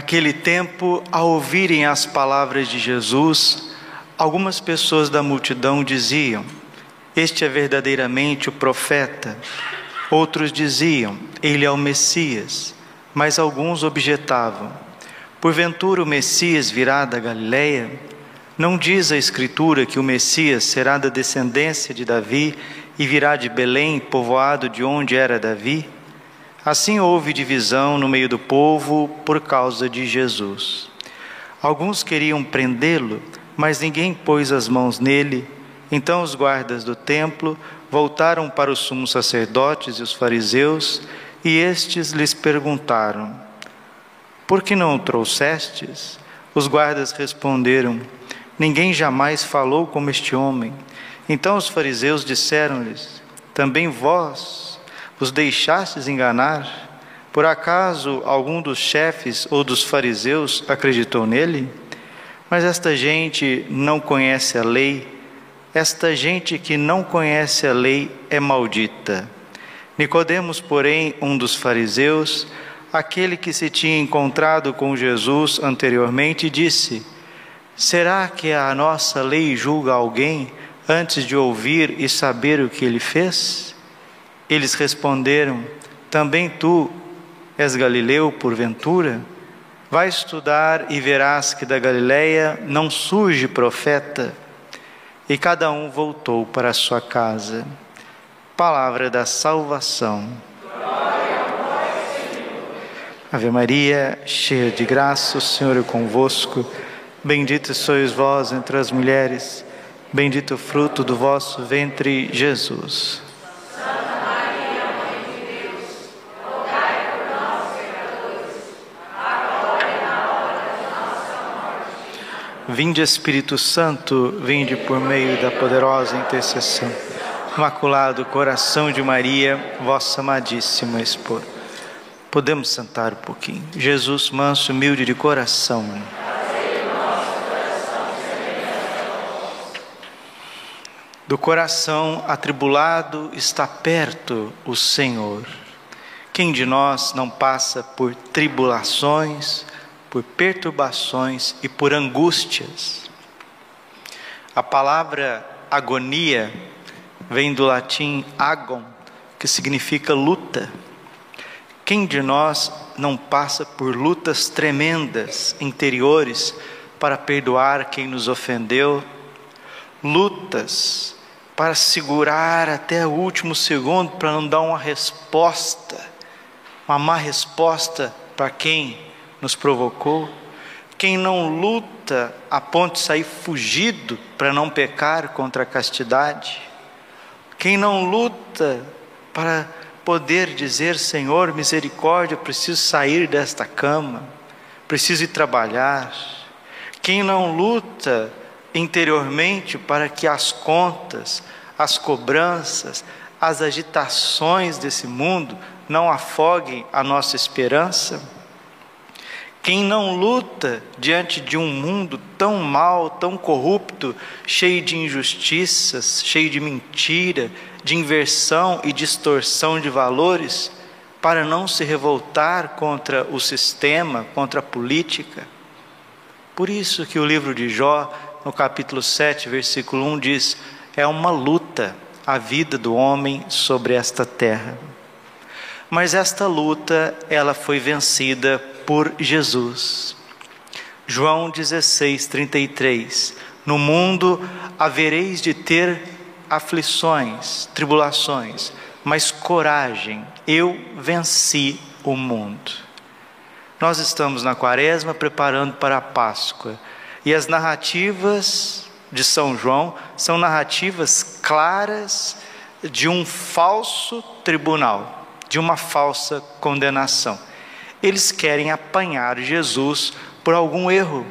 Naquele tempo, ao ouvirem as palavras de Jesus, algumas pessoas da multidão diziam: Este é verdadeiramente o profeta. Outros diziam: Ele é o Messias. Mas alguns objetavam: Porventura o Messias virá da Galileia? Não diz a Escritura que o Messias será da descendência de Davi e virá de Belém, povoado de onde era Davi? Assim houve divisão no meio do povo por causa de Jesus. Alguns queriam prendê-lo, mas ninguém pôs as mãos nele. Então os guardas do templo voltaram para os sumos sacerdotes e os fariseus, e estes lhes perguntaram: Por que não o trouxestes? Os guardas responderam: Ninguém jamais falou como este homem. Então os fariseus disseram-lhes: Também vós os deixastes enganar? Por acaso algum dos chefes ou dos fariseus acreditou nele? Mas esta gente não conhece a lei, esta gente que não conhece a lei é maldita. Nicodemos, porém, um dos fariseus, aquele que se tinha encontrado com Jesus anteriormente, disse: Será que a nossa lei julga alguém antes de ouvir e saber o que ele fez? Eles responderam: Também tu és Galileu, porventura? Vai estudar e verás que da Galileia não surge profeta. E cada um voltou para sua casa. Palavra da salvação. Ave Maria, cheia de graça, o Senhor é convosco. Bendita sois vós entre as mulheres, bendito o fruto do vosso ventre, Jesus. Vinde Espírito Santo, vinde por meio da poderosa intercessão. Imaculado coração de Maria, vossa amadíssima esposa. Podemos sentar um pouquinho. Jesus, manso, humilde de coração. Do coração atribulado está perto o Senhor. Quem de nós não passa por tribulações, por perturbações e por angústias. A palavra agonia vem do latim agon, que significa luta. Quem de nós não passa por lutas tremendas interiores para perdoar quem nos ofendeu? Lutas para segurar até o último segundo para não dar uma resposta, uma má resposta para quem nos provocou, quem não luta a ponto de sair fugido para não pecar contra a castidade, quem não luta para poder dizer: Senhor, misericórdia, preciso sair desta cama, preciso ir trabalhar, quem não luta interiormente para que as contas, as cobranças, as agitações desse mundo não afoguem a nossa esperança, quem não luta diante de um mundo tão mal, tão corrupto, cheio de injustiças, cheio de mentira, de inversão e distorção de valores, para não se revoltar contra o sistema, contra a política? Por isso que o livro de Jó, no capítulo 7, versículo 1 diz: é uma luta a vida do homem sobre esta terra. Mas esta luta, ela foi vencida por Jesus. João 16, 33. No mundo havereis de ter aflições, tribulações, mas coragem, eu venci o mundo. Nós estamos na quaresma preparando para a Páscoa e as narrativas de São João são narrativas claras de um falso tribunal, de uma falsa condenação. Eles querem apanhar Jesus por algum erro,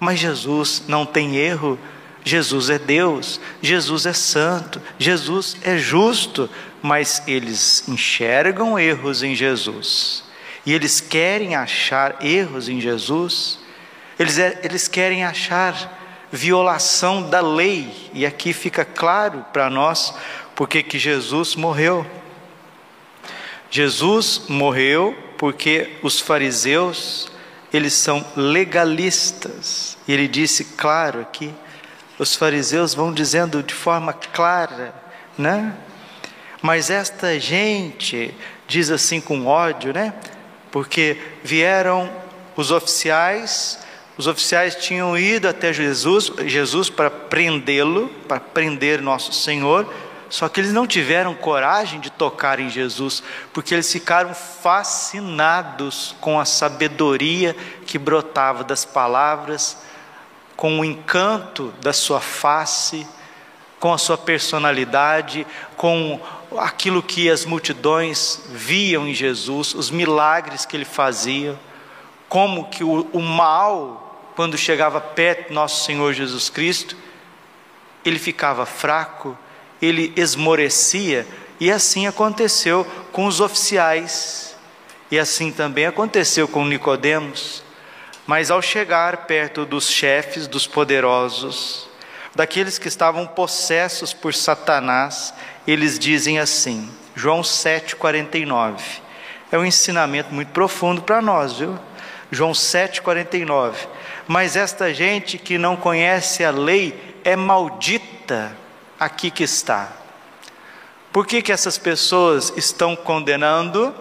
Mas Jesus não tem erro. Jesus é Deus, Jesus é santo, Jesus é justo, mas eles enxergam erros em Jesus. E eles querem achar erros em Jesus, eles, é, eles querem achar violação da lei, e aqui fica claro para nós porque que Jesus morreu. Jesus morreu porque os fariseus, eles são legalistas. E ele disse claro aqui, os fariseus vão dizendo de forma clara, né? Mas esta gente diz assim com ódio, né? Porque vieram os oficiais os oficiais tinham ido até Jesus, Jesus para prendê-lo, para prender nosso Senhor, só que eles não tiveram coragem de tocar em Jesus, porque eles ficaram fascinados com a sabedoria que brotava das palavras, com o encanto da sua face, com a sua personalidade, com aquilo que as multidões viam em Jesus, os milagres que ele fazia como que o, o mal, quando chegava perto do nosso Senhor Jesus Cristo, ele ficava fraco, ele esmorecia, e assim aconteceu com os oficiais, e assim também aconteceu com Nicodemos. Mas ao chegar perto dos chefes, dos poderosos, daqueles que estavam possessos por Satanás, eles dizem assim, João 7,49. É um ensinamento muito profundo para nós, viu? João 7,49. Mas esta gente que não conhece a lei é maldita aqui que está. Por que, que essas pessoas estão condenando?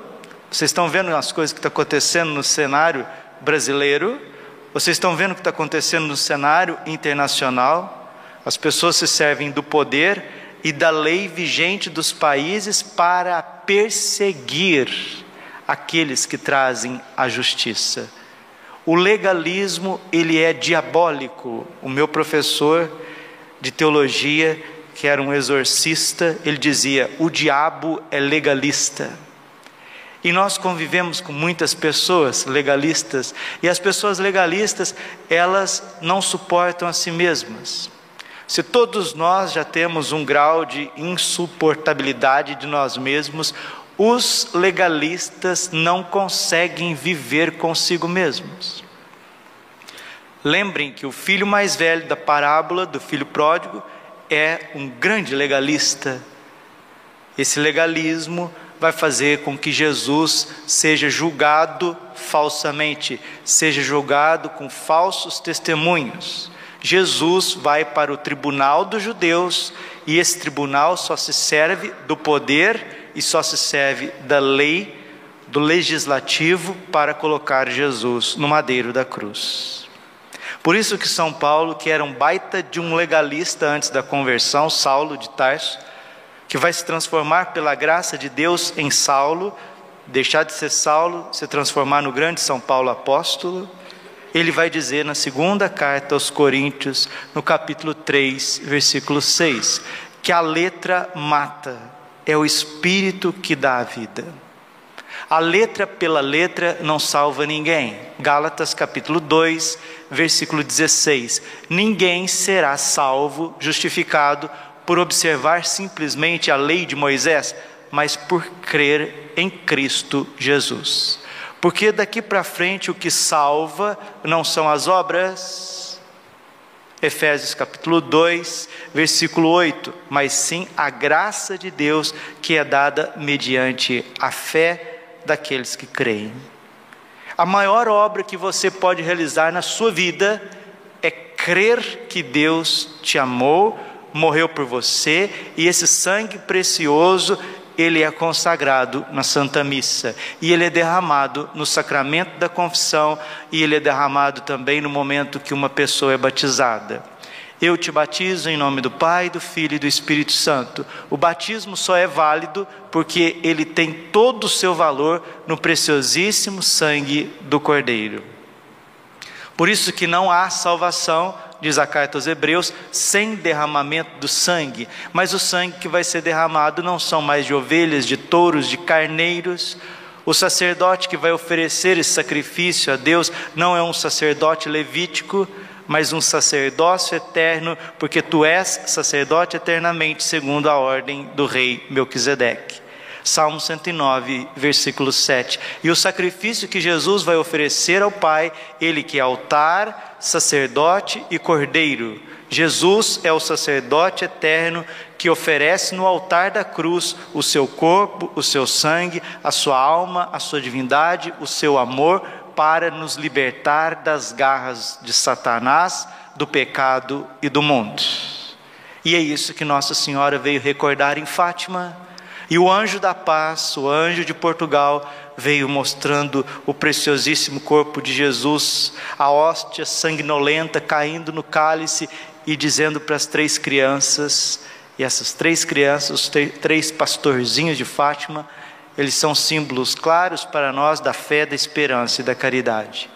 Vocês estão vendo as coisas que estão acontecendo no cenário brasileiro? Vocês estão vendo o que está acontecendo no cenário internacional? As pessoas se servem do poder e da lei vigente dos países para perseguir aqueles que trazem a justiça. O legalismo, ele é diabólico. O meu professor de teologia, que era um exorcista, ele dizia: "O diabo é legalista". E nós convivemos com muitas pessoas legalistas, e as pessoas legalistas, elas não suportam a si mesmas. Se todos nós já temos um grau de insuportabilidade de nós mesmos, os legalistas não conseguem viver consigo mesmos. Lembrem que o filho mais velho da parábola do filho pródigo é um grande legalista. Esse legalismo vai fazer com que Jesus seja julgado falsamente, seja julgado com falsos testemunhos. Jesus vai para o tribunal dos judeus e esse tribunal só se serve do poder e só se serve da lei, do legislativo, para colocar Jesus no madeiro da cruz. Por isso que São Paulo, que era um baita de um legalista antes da conversão, Saulo de Tarso, que vai se transformar pela graça de Deus em Saulo, deixar de ser Saulo, se transformar no grande São Paulo apóstolo, ele vai dizer na segunda carta aos Coríntios, no capítulo 3, versículo 6, que a letra mata, é o Espírito que dá a vida. A letra pela letra não salva ninguém. Gálatas capítulo 2, versículo 16. Ninguém será salvo, justificado, por observar simplesmente a lei de Moisés, mas por crer em Cristo Jesus. Porque daqui para frente o que salva não são as obras, Efésios capítulo 2, versículo 8, mas sim a graça de Deus que é dada mediante a fé daqueles que creem. A maior obra que você pode realizar na sua vida é crer que Deus te amou, morreu por você e esse sangue precioso ele é consagrado na Santa Missa e ele é derramado no sacramento da confissão e ele é derramado também no momento que uma pessoa é batizada. Eu te batizo em nome do Pai, do Filho e do Espírito Santo. O batismo só é válido porque ele tem todo o seu valor no preciosíssimo sangue do Cordeiro. Por isso que não há salvação diz a carta aos Hebreus, sem derramamento do sangue. Mas o sangue que vai ser derramado não são mais de ovelhas, de touros, de carneiros. O sacerdote que vai oferecer esse sacrifício a Deus não é um sacerdote levítico, mas um sacerdócio eterno, porque tu és sacerdote eternamente, segundo a ordem do rei Melquisedeque. Salmo 109, versículo 7. E o sacrifício que Jesus vai oferecer ao Pai, ele que é altar, sacerdote e cordeiro. Jesus é o sacerdote eterno que oferece no altar da cruz o seu corpo, o seu sangue, a sua alma, a sua divindade, o seu amor para nos libertar das garras de Satanás, do pecado e do mundo. E é isso que Nossa Senhora veio recordar em Fátima. E o anjo da paz, o anjo de Portugal, veio mostrando o preciosíssimo corpo de Jesus, a hóstia sanguinolenta caindo no cálice e dizendo para as três crianças: e essas três crianças, os três pastorzinhos de Fátima, eles são símbolos claros para nós da fé, da esperança e da caridade.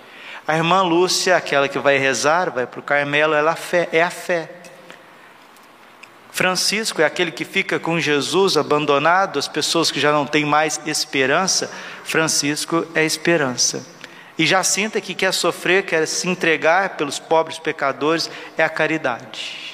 A irmã Lúcia, aquela que vai rezar, vai para o Carmelo, ela é a fé. Francisco é aquele que fica com Jesus abandonado, as pessoas que já não têm mais esperança. Francisco é esperança. E Jacinta, que quer sofrer, quer se entregar pelos pobres pecadores, é a caridade.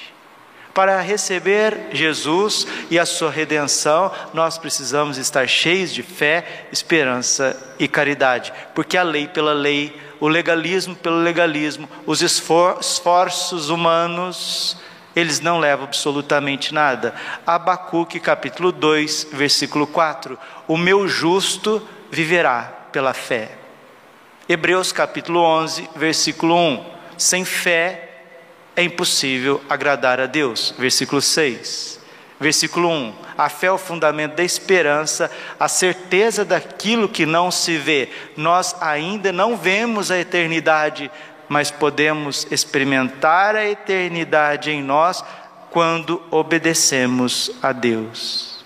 Para receber Jesus e a sua redenção, nós precisamos estar cheios de fé, esperança e caridade, porque a lei pela lei, o legalismo pelo legalismo, os esforços humanos, eles não levam absolutamente nada. Abacuque capítulo 2, versículo 4: O meu justo viverá pela fé. Hebreus capítulo 11, versículo 1: Sem fé é impossível agradar a Deus. Versículo 6. Versículo 1: A fé é o fundamento da esperança, a certeza daquilo que não se vê. Nós ainda não vemos a eternidade, mas podemos experimentar a eternidade em nós quando obedecemos a Deus.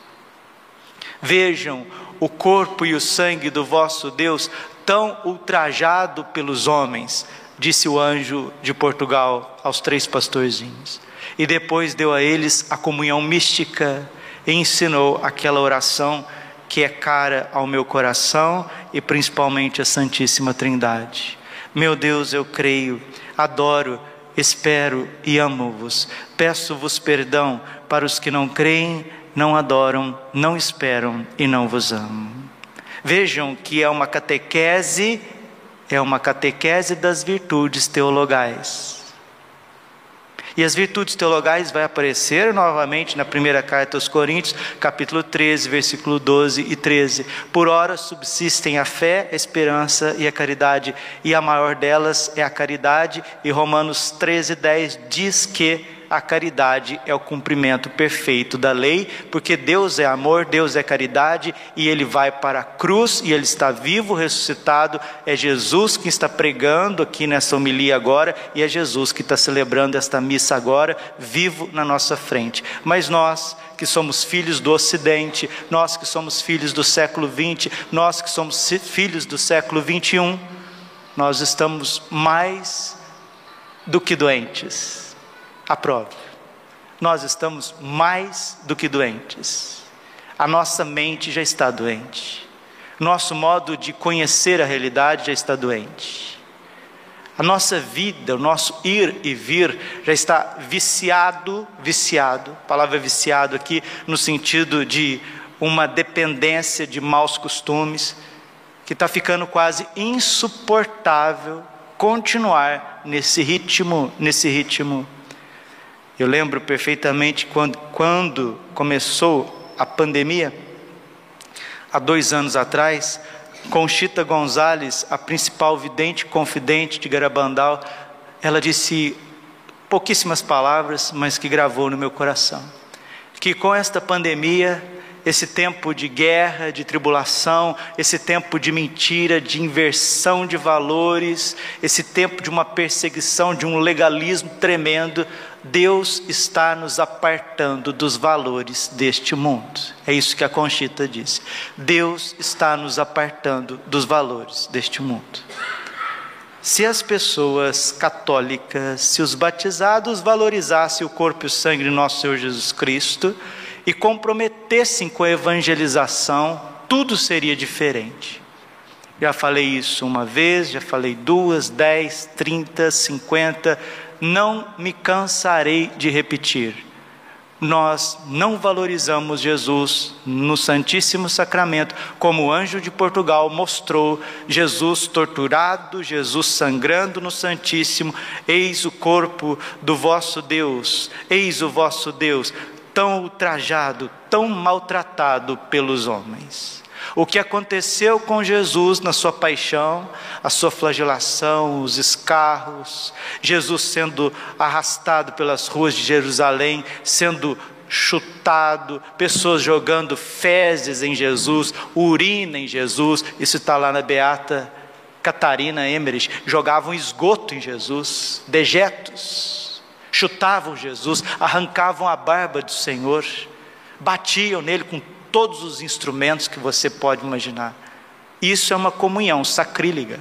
Vejam o corpo e o sangue do vosso Deus tão ultrajado pelos homens, disse o anjo de Portugal aos três pastorzinhos. E depois deu a eles a comunhão mística e ensinou aquela oração que é cara ao meu coração e principalmente a Santíssima Trindade. Meu Deus, eu creio, adoro, espero e amo-vos. Peço-vos perdão para os que não creem, não adoram, não esperam e não vos amam. Vejam que é uma catequese é uma catequese das virtudes teologais. E as virtudes teologais vai aparecer novamente na primeira carta aos Coríntios, capítulo 13, versículo 12 e 13. Por ora subsistem a fé, a esperança e a caridade, e a maior delas é a caridade, e Romanos 13, 10 diz que a caridade é o cumprimento perfeito da lei, porque Deus é amor, Deus é caridade, e Ele vai para a cruz e Ele está vivo, ressuscitado. É Jesus que está pregando aqui nessa homilia agora, e é Jesus que está celebrando esta missa agora, vivo na nossa frente. Mas nós, que somos filhos do Ocidente, nós que somos filhos do século XX, nós que somos filhos do século XXI, nós estamos mais do que doentes Aprove. Nós estamos mais do que doentes. A nossa mente já está doente. Nosso modo de conhecer a realidade já está doente. A nossa vida, o nosso ir e vir já está viciado, viciado. A palavra viciado aqui no sentido de uma dependência de maus costumes que está ficando quase insuportável continuar nesse ritmo, nesse ritmo eu lembro perfeitamente quando, quando começou a pandemia, há dois anos atrás, Conchita Gonzalez, a principal vidente confidente de Garabandal, ela disse pouquíssimas palavras, mas que gravou no meu coração. Que com esta pandemia esse tempo de guerra, de tribulação, esse tempo de mentira, de inversão de valores, esse tempo de uma perseguição, de um legalismo tremendo, Deus está nos apartando dos valores deste mundo. É isso que a Conchita disse. Deus está nos apartando dos valores deste mundo. Se as pessoas católicas, se os batizados valorizassem o corpo e o sangue de nosso Senhor Jesus Cristo, e comprometessem com a evangelização, tudo seria diferente. Já falei isso uma vez, já falei duas, dez, trinta, cinquenta, não me cansarei de repetir nós não valorizamos Jesus no Santíssimo Sacramento, como o anjo de Portugal mostrou Jesus torturado, Jesus sangrando no Santíssimo. Eis o corpo do vosso Deus, eis o vosso Deus, tão ultrajado, tão maltratado pelos homens. O que aconteceu com Jesus na sua paixão, a sua flagelação, os escarros, Jesus sendo arrastado pelas ruas de Jerusalém, sendo chutado, pessoas jogando fezes em Jesus, urina em Jesus, isso está lá na Beata Catarina Emmerich, jogavam esgoto em Jesus, dejetos, chutavam Jesus, arrancavam a barba do Senhor, batiam nele com todos os instrumentos que você pode imaginar. Isso é uma comunhão sacrílega.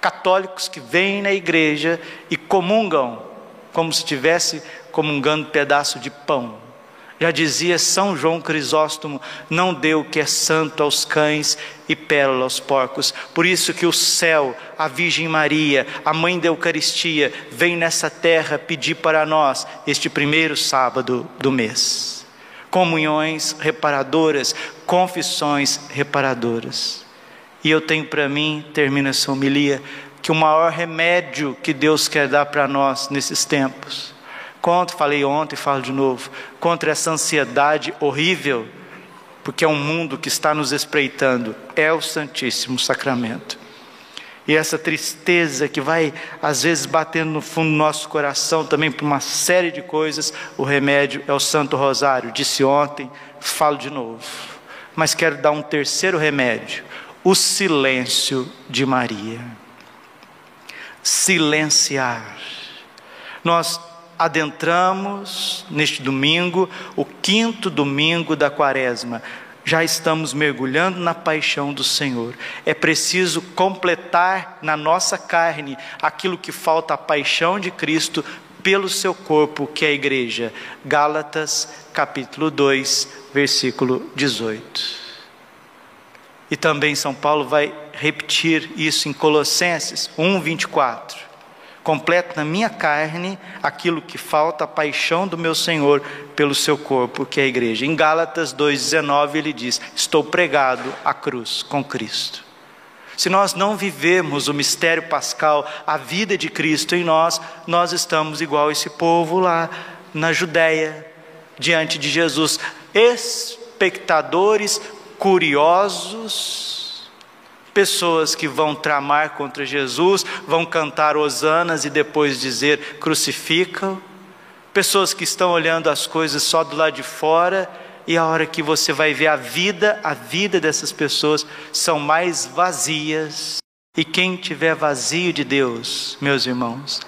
Católicos que vêm na igreja e comungam como se estivesse comungando um pedaço de pão. Já dizia São João Crisóstomo: não dê o que é santo aos cães e pérola aos porcos. Por isso que o céu, a Virgem Maria, a mãe da Eucaristia, vem nessa terra pedir para nós este primeiro sábado do mês comunhões reparadoras, confissões reparadoras. E eu tenho para mim, termina essa homilia, que o maior remédio que Deus quer dar para nós nesses tempos, contra, falei ontem e falo de novo, contra essa ansiedade horrível, porque é um mundo que está nos espreitando, é o Santíssimo Sacramento. E essa tristeza que vai às vezes batendo no fundo do nosso coração também por uma série de coisas, o remédio é o Santo Rosário. Disse ontem, falo de novo. Mas quero dar um terceiro remédio: o silêncio de Maria. Silenciar. Nós adentramos neste domingo, o quinto domingo da quaresma já estamos mergulhando na paixão do Senhor. É preciso completar na nossa carne aquilo que falta à paixão de Cristo pelo seu corpo, que é a igreja. Gálatas, capítulo 2, versículo 18. E também São Paulo vai repetir isso em Colossenses 1, 24 completo na minha carne aquilo que falta, a paixão do meu Senhor pelo seu corpo, que é a igreja. Em Gálatas 2,19 ele diz: Estou pregado à cruz com Cristo. Se nós não vivemos o mistério pascal, a vida de Cristo em nós, nós estamos igual esse povo lá na Judéia, diante de Jesus, espectadores curiosos Pessoas que vão tramar contra Jesus, vão cantar hosanas e depois dizer crucificam. Pessoas que estão olhando as coisas só do lado de fora e a hora que você vai ver a vida, a vida dessas pessoas são mais vazias. E quem tiver vazio de Deus, meus irmãos,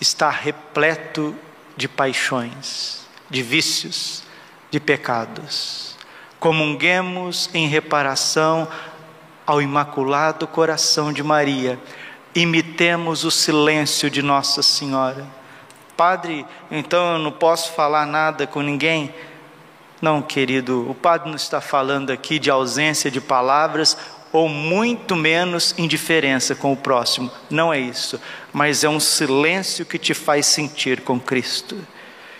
está repleto de paixões, de vícios, de pecados. Comunguemos em reparação ao Imaculado Coração de Maria, imitemos o silêncio de Nossa Senhora. Padre, então eu não posso falar nada com ninguém? Não, querido, o padre não está falando aqui de ausência de palavras ou muito menos indiferença com o próximo. Não é isso, mas é um silêncio que te faz sentir com Cristo,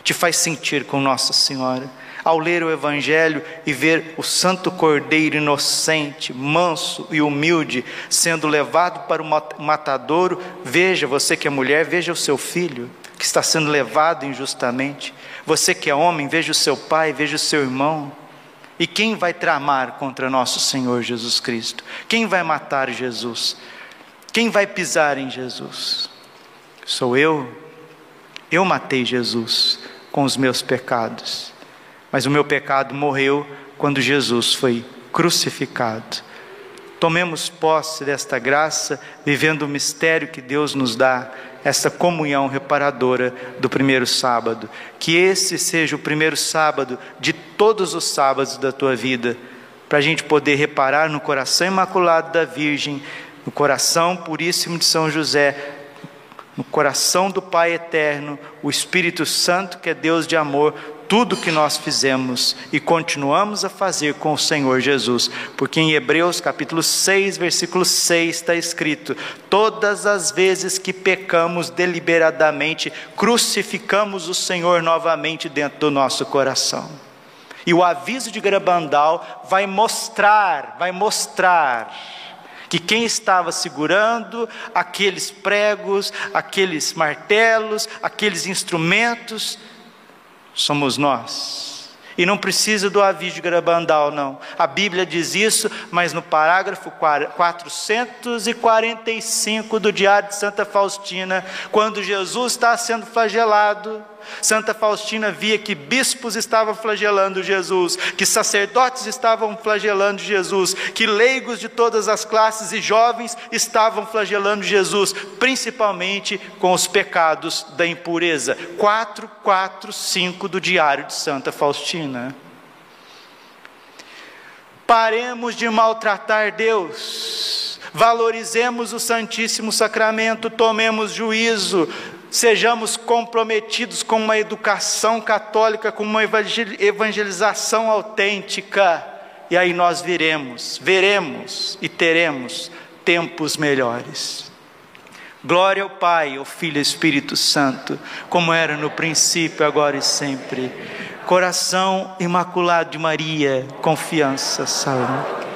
te faz sentir com Nossa Senhora ao ler o Evangelho e ver o Santo Cordeiro inocente, manso e humilde sendo levado para o matadouro, veja, você que é mulher, veja o seu filho que está sendo levado injustamente. Você que é homem, veja o seu pai, veja o seu irmão. E quem vai tramar contra nosso Senhor Jesus Cristo? Quem vai matar Jesus? Quem vai pisar em Jesus? Sou eu. Eu matei Jesus com os meus pecados mas o meu pecado morreu quando Jesus foi crucificado. Tomemos posse desta graça, vivendo o mistério que Deus nos dá, essa comunhão reparadora do primeiro sábado. Que esse seja o primeiro sábado de todos os sábados da tua vida, para a gente poder reparar no coração imaculado da Virgem, no coração puríssimo de São José, no coração do Pai eterno, o Espírito Santo, que é Deus de amor, tudo que nós fizemos e continuamos a fazer com o Senhor Jesus, porque em Hebreus capítulo 6, versículo 6 está escrito: Todas as vezes que pecamos deliberadamente, crucificamos o Senhor novamente dentro do nosso coração. E o aviso de Grabandal vai mostrar, vai mostrar que quem estava segurando aqueles pregos, aqueles martelos, aqueles instrumentos, somos nós. E não precisa do aviso de Garabandal, não. A Bíblia diz isso, mas no parágrafo 445 do Diário de Santa Faustina, quando Jesus está sendo flagelado, Santa Faustina via que bispos estavam flagelando Jesus, que sacerdotes estavam flagelando Jesus, que leigos de todas as classes e jovens estavam flagelando Jesus, principalmente com os pecados da impureza. 445 do Diário de Santa Faustina. Paremos de maltratar Deus, valorizemos o Santíssimo Sacramento, tomemos juízo, sejamos comprometidos com uma educação católica, com uma evangelização autêntica, e aí nós veremos, veremos e teremos tempos melhores. Glória ao Pai, ao Filho e Espírito Santo, como era no princípio, agora e sempre. Coração imaculado de Maria, confiança, saúde.